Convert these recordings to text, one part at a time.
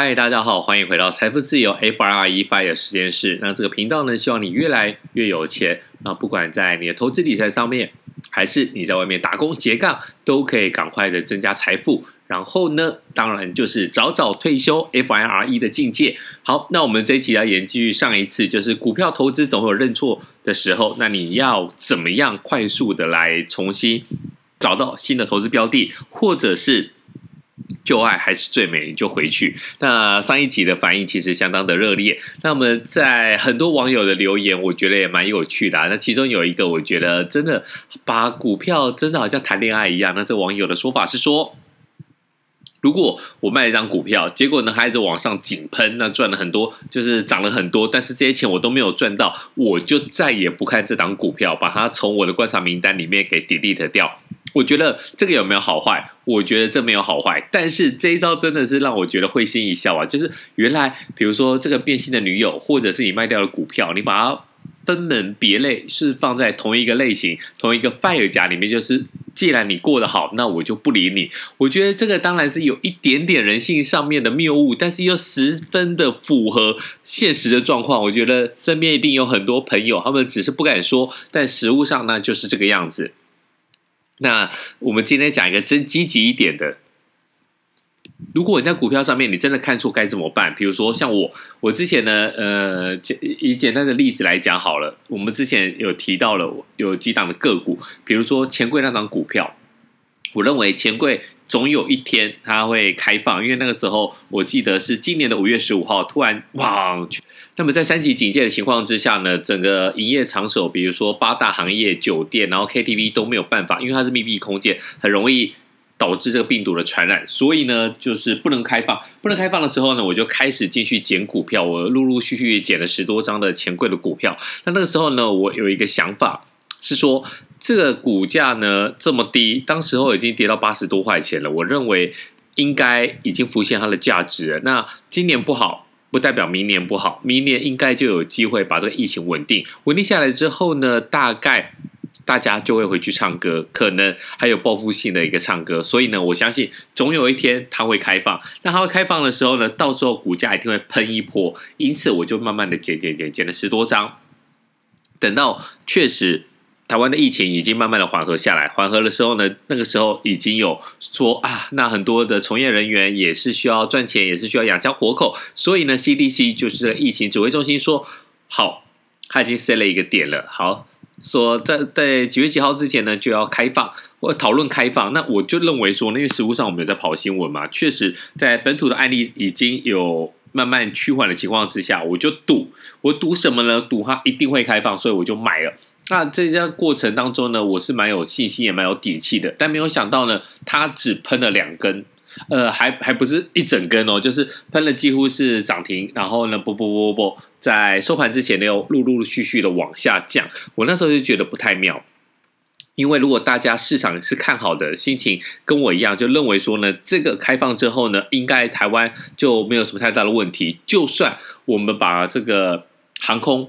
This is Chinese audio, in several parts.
嗨，大家好，欢迎回到财富自由 FIRE FIRE 实验室。那这个频道呢，希望你越来越有钱。那不管在你的投资理财上面，还是你在外面打工斜杠，都可以赶快的增加财富。然后呢，当然就是早早退休 FIRE 的境界。好，那我们这一期要延续上一次，就是股票投资总会有认错的时候。那你要怎么样快速的来重新找到新的投资标的，或者是？旧爱还是最美，你就回去。那上一集的反应其实相当的热烈。那么在很多网友的留言，我觉得也蛮有趣的啊。那其中有一个，我觉得真的把股票真的好像谈恋爱一样。那这网友的说法是说，如果我卖一张股票，结果呢还一直往上井喷，那赚了很多，就是涨了很多，但是这些钱我都没有赚到，我就再也不看这档股票，把它从我的观察名单里面给 delete 掉。我觉得这个有没有好坏？我觉得这没有好坏，但是这一招真的是让我觉得会心一笑啊！就是原来，比如说这个变心的女友，或者是你卖掉的股票，你把它分门别类，是放在同一个类型、同一个 fire 夹里面。就是既然你过得好，那我就不理你。我觉得这个当然是有一点点人性上面的谬误，但是又十分的符合现实的状况。我觉得身边一定有很多朋友，他们只是不敢说，但实务上呢就是这个样子。那我们今天讲一个真积极一点的。如果你在股票上面你真的看错该怎么办？比如说像我，我之前呢，呃，简以简单的例子来讲好了。我们之前有提到了有几档的个股，比如说钱柜那档股票，我认为钱柜总有一天它会开放，因为那个时候我记得是今年的五月十五号，突然哇！那么在三级警戒的情况之下呢，整个营业场所，比如说八大行业、酒店，然后 KTV 都没有办法，因为它是密闭空间，很容易导致这个病毒的传染，所以呢，就是不能开放。不能开放的时候呢，我就开始进去捡股票，我陆陆续续捡了十多张的钱柜的股票。那那个时候呢，我有一个想法是说，这个股价呢这么低，当时候已经跌到八十多块钱了，我认为应该已经浮现它的价值了。那今年不好。不代表明年不好，明年应该就有机会把这个疫情稳定稳定下来之后呢，大概大家就会回去唱歌，可能还有报复性的一个唱歌。所以呢，我相信总有一天它会开放。那它会开放的时候呢，到时候股价一定会喷一波。因此，我就慢慢的减减减减了十多张，等到确实。台湾的疫情已经慢慢的缓和下来，缓和的时候呢，那个时候已经有说啊，那很多的从业人员也是需要赚钱，也是需要养家活口，所以呢，CDC 就是这个疫情指挥中心说好，他已经设了一个点了，好，说在在几月几号之前呢就要开放或讨论开放，那我就认为说，因为实务上我们有在跑新闻嘛，确实在本土的案例已经有慢慢趋缓的情况之下，我就赌，我赌什么呢？赌它一定会开放，所以我就买了。那这个过程当中呢，我是蛮有信心，也蛮有底气的。但没有想到呢，它只喷了两根，呃，还还不是一整根哦，就是喷了几乎是涨停，然后呢，不不不不不，在收盘之前呢，又陆陆续续的往下降。我那时候就觉得不太妙，因为如果大家市场是看好的心情跟我一样，就认为说呢，这个开放之后呢，应该台湾就没有什么太大的问题。就算我们把这个航空。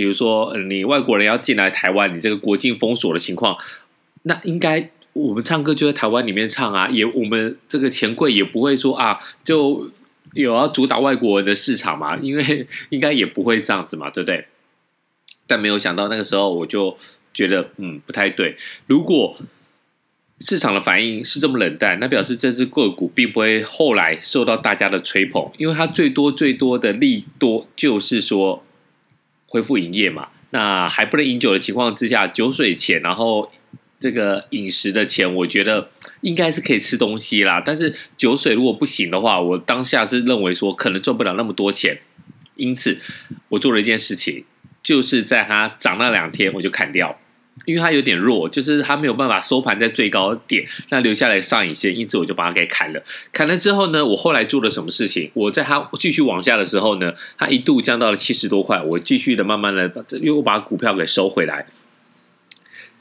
比如说，你外国人要进来台湾，你这个国境封锁的情况，那应该我们唱歌就在台湾里面唱啊，也我们这个钱柜也不会说啊，就有要主打外国人的市场嘛，因为应该也不会这样子嘛，对不对？但没有想到那个时候，我就觉得嗯不太对。如果市场的反应是这么冷淡，那表示这只个股并不会后来受到大家的吹捧，因为它最多最多的利多就是说。恢复营业嘛，那还不能饮酒的情况之下，酒水钱，然后这个饮食的钱，我觉得应该是可以吃东西啦。但是酒水如果不行的话，我当下是认为说可能赚不了那么多钱，因此我做了一件事情，就是在它涨那两天我就砍掉。因为它有点弱，就是它没有办法收盘在最高点，那留下来上影线，因此我就把它给砍了。砍了之后呢，我后来做了什么事情？我在它继续往下的时候呢，它一度降到了七十多块，我继续的慢慢的又把股票给收回来。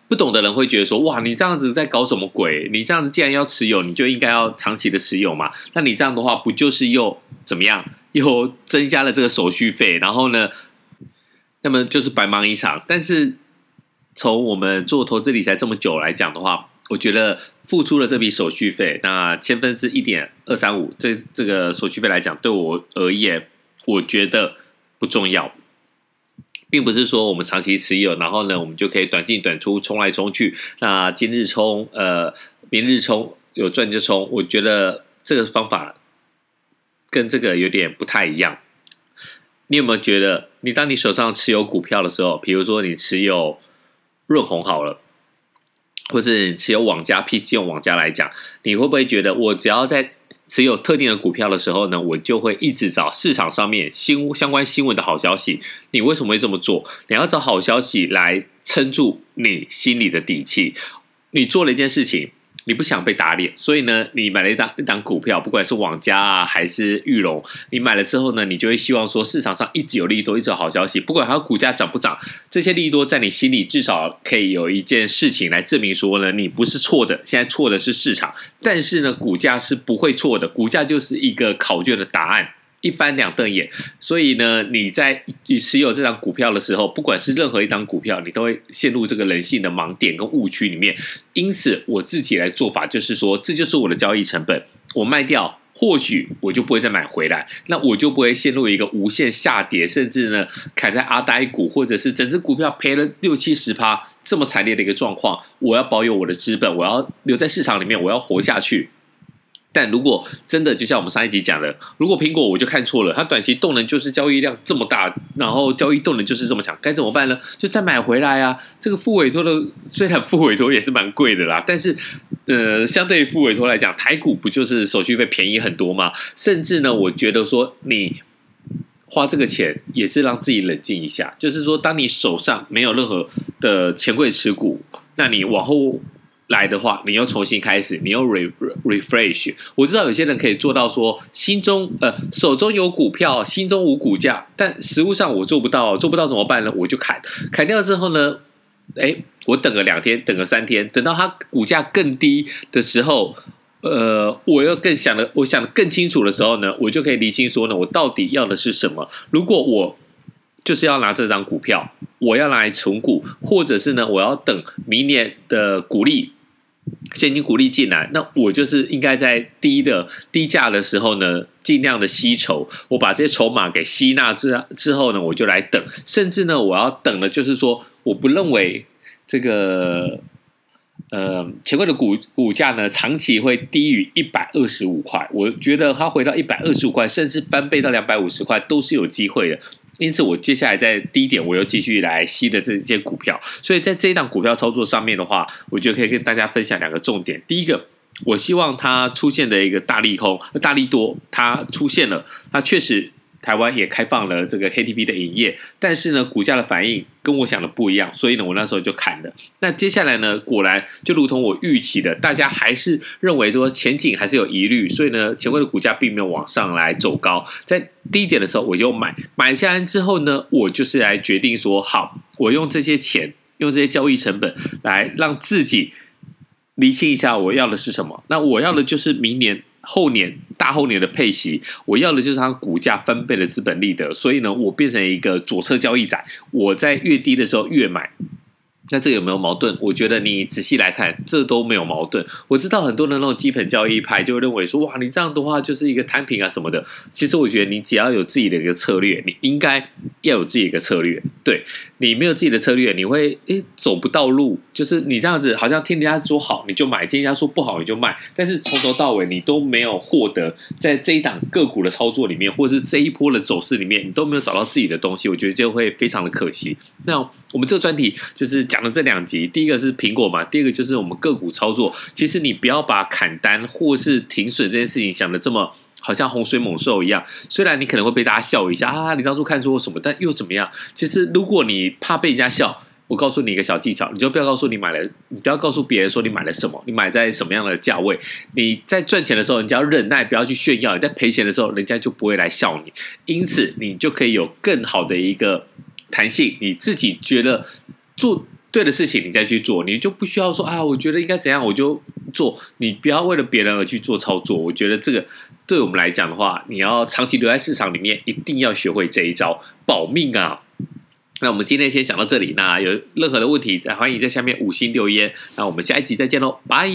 不懂的人会觉得说：哇，你这样子在搞什么鬼？你这样子既然要持有，你就应该要长期的持有嘛。那你这样的话，不就是又怎么样？又增加了这个手续费，然后呢，那么就是白忙一场。但是。从我们做投资理财这么久来讲的话，我觉得付出了这笔手续费，那千分之一点二三五，这这个手续费来讲，对我而言，我觉得不重要，并不是说我们长期持有，然后呢，我们就可以短进短出，冲来冲去。那今日冲，呃，明日冲，有赚就冲。我觉得这个方法跟这个有点不太一样。你有没有觉得，你当你手上持有股票的时候，比如说你持有润红好了，或是持有网加 PC 用网加来讲，你会不会觉得，我只要在持有特定的股票的时候呢，我就会一直找市场上面新相关新闻的好消息？你为什么会这么做？你要找好消息来撑住你心里的底气。你做了一件事情。你不想被打脸，所以呢，你买了一档一档股票，不管是网家啊还是裕隆，你买了之后呢，你就会希望说市场上一直有利多，一直有好消息，不管它股价涨不涨，这些利多在你心里至少可以有一件事情来证明说呢，你不是错的，现在错的是市场，但是呢，股价是不会错的，股价就是一个考卷的答案。一翻两瞪眼，所以呢，你在持有这张股票的时候，不管是任何一张股票，你都会陷入这个人性的盲点跟误区里面。因此，我自己来做法就是说，这就是我的交易成本。我卖掉，或许我就不会再买回来，那我就不会陷入一个无限下跌，甚至呢，砍在阿呆股，或者是整只股票赔了六七十趴这么惨烈的一个状况。我要保有我的资本，我要留在市场里面，我要活下去。但如果真的就像我们上一集讲的，如果苹果我就看错了，它短期动能就是交易量这么大，然后交易动能就是这么强，该怎么办呢？就再买回来啊！这个复委托的 虽然复委托也是蛮贵的啦，但是呃，相对于复委托来讲，台股不就是手续费便宜很多吗？甚至呢，我觉得说你花这个钱也是让自己冷静一下，就是说，当你手上没有任何的钱柜持股，那你往后。来的话，你又重新开始，你又 re refresh。我知道有些人可以做到说，心中呃手中有股票，心中无股价，但实物上我做不到，做不到怎么办呢？我就砍，砍掉之后呢，哎，我等个两天，等个三天，等到它股价更低的时候，呃，我又更想的，我想的更清楚的时候呢，我就可以厘清说呢，我到底要的是什么。如果我就是要拿这张股票，我要拿来存股，或者是呢，我要等明年的股利。现金股利进来，那我就是应该在低的低价的时候呢，尽量的吸筹。我把这些筹码给吸纳之之后呢，我就来等。甚至呢，我要等的，就是说，我不认为这个呃，钱柜的股股价呢，长期会低于一百二十五块。我觉得它回到一百二十五块，甚至翻倍到两百五十块，都是有机会的。因此，我接下来在低点，我又继续来吸的这些股票。所以在这一档股票操作上面的话，我觉得可以跟大家分享两个重点。第一个，我希望它出现的一个大利空、大利多，它出现了，它确实。台湾也开放了这个 KTV 的营业，但是呢，股价的反应跟我想的不一样，所以呢，我那时候就砍了。那接下来呢，果然就如同我预期的，大家还是认为说前景还是有疑虑，所以呢，前卫的股价并没有往上来走高。在低点的时候，我就买，买下来之后呢，我就是来决定说，好，我用这些钱，用这些交易成本来让自己厘清一下我要的是什么。那我要的就是明年。后年、大后年的配息，我要的就是它股价翻倍的资本利得，所以呢，我变成一个左侧交易者，我在越低的时候越买。那这个有没有矛盾？我觉得你仔细来看，这都没有矛盾。我知道很多的那种基本交易派就认为说，哇，你这样的话就是一个摊平啊什么的。其实我觉得你只要有自己的一个策略，你应该要有自己的一个策略。对，你没有自己的策略，你会诶走不到路。就是你这样子，好像听人家说好你就买，听人家说不好你就卖，但是从头到尾你都没有获得在这一档个股的操作里面，或者是这一波的走势里面，你都没有找到自己的东西。我觉得就会非常的可惜。那。我们这个专题就是讲的这两集，第一个是苹果嘛，第二个就是我们个股操作。其实你不要把砍单或是停损这件事情想的这么好像洪水猛兽一样。虽然你可能会被大家笑一下啊，你当初看出过什么，但又怎么样？其实如果你怕被人家笑，我告诉你一个小技巧，你就不要告诉你买了，你不要告诉别人说你买了什么，你买在什么样的价位。你在赚钱的时候，你只要忍耐，不要去炫耀；你在赔钱的时候，人家就不会来笑你。因此，你就可以有更好的一个。弹性，你自己觉得做对的事情，你再去做，你就不需要说啊，我觉得应该怎样，我就做。你不要为了别人而去做操作。我觉得这个对我们来讲的话，你要长期留在市场里面，一定要学会这一招保命啊！那我们今天先讲到这里，那有任何的问题，再欢迎在下面五星留言。那我们下一集再见喽，拜。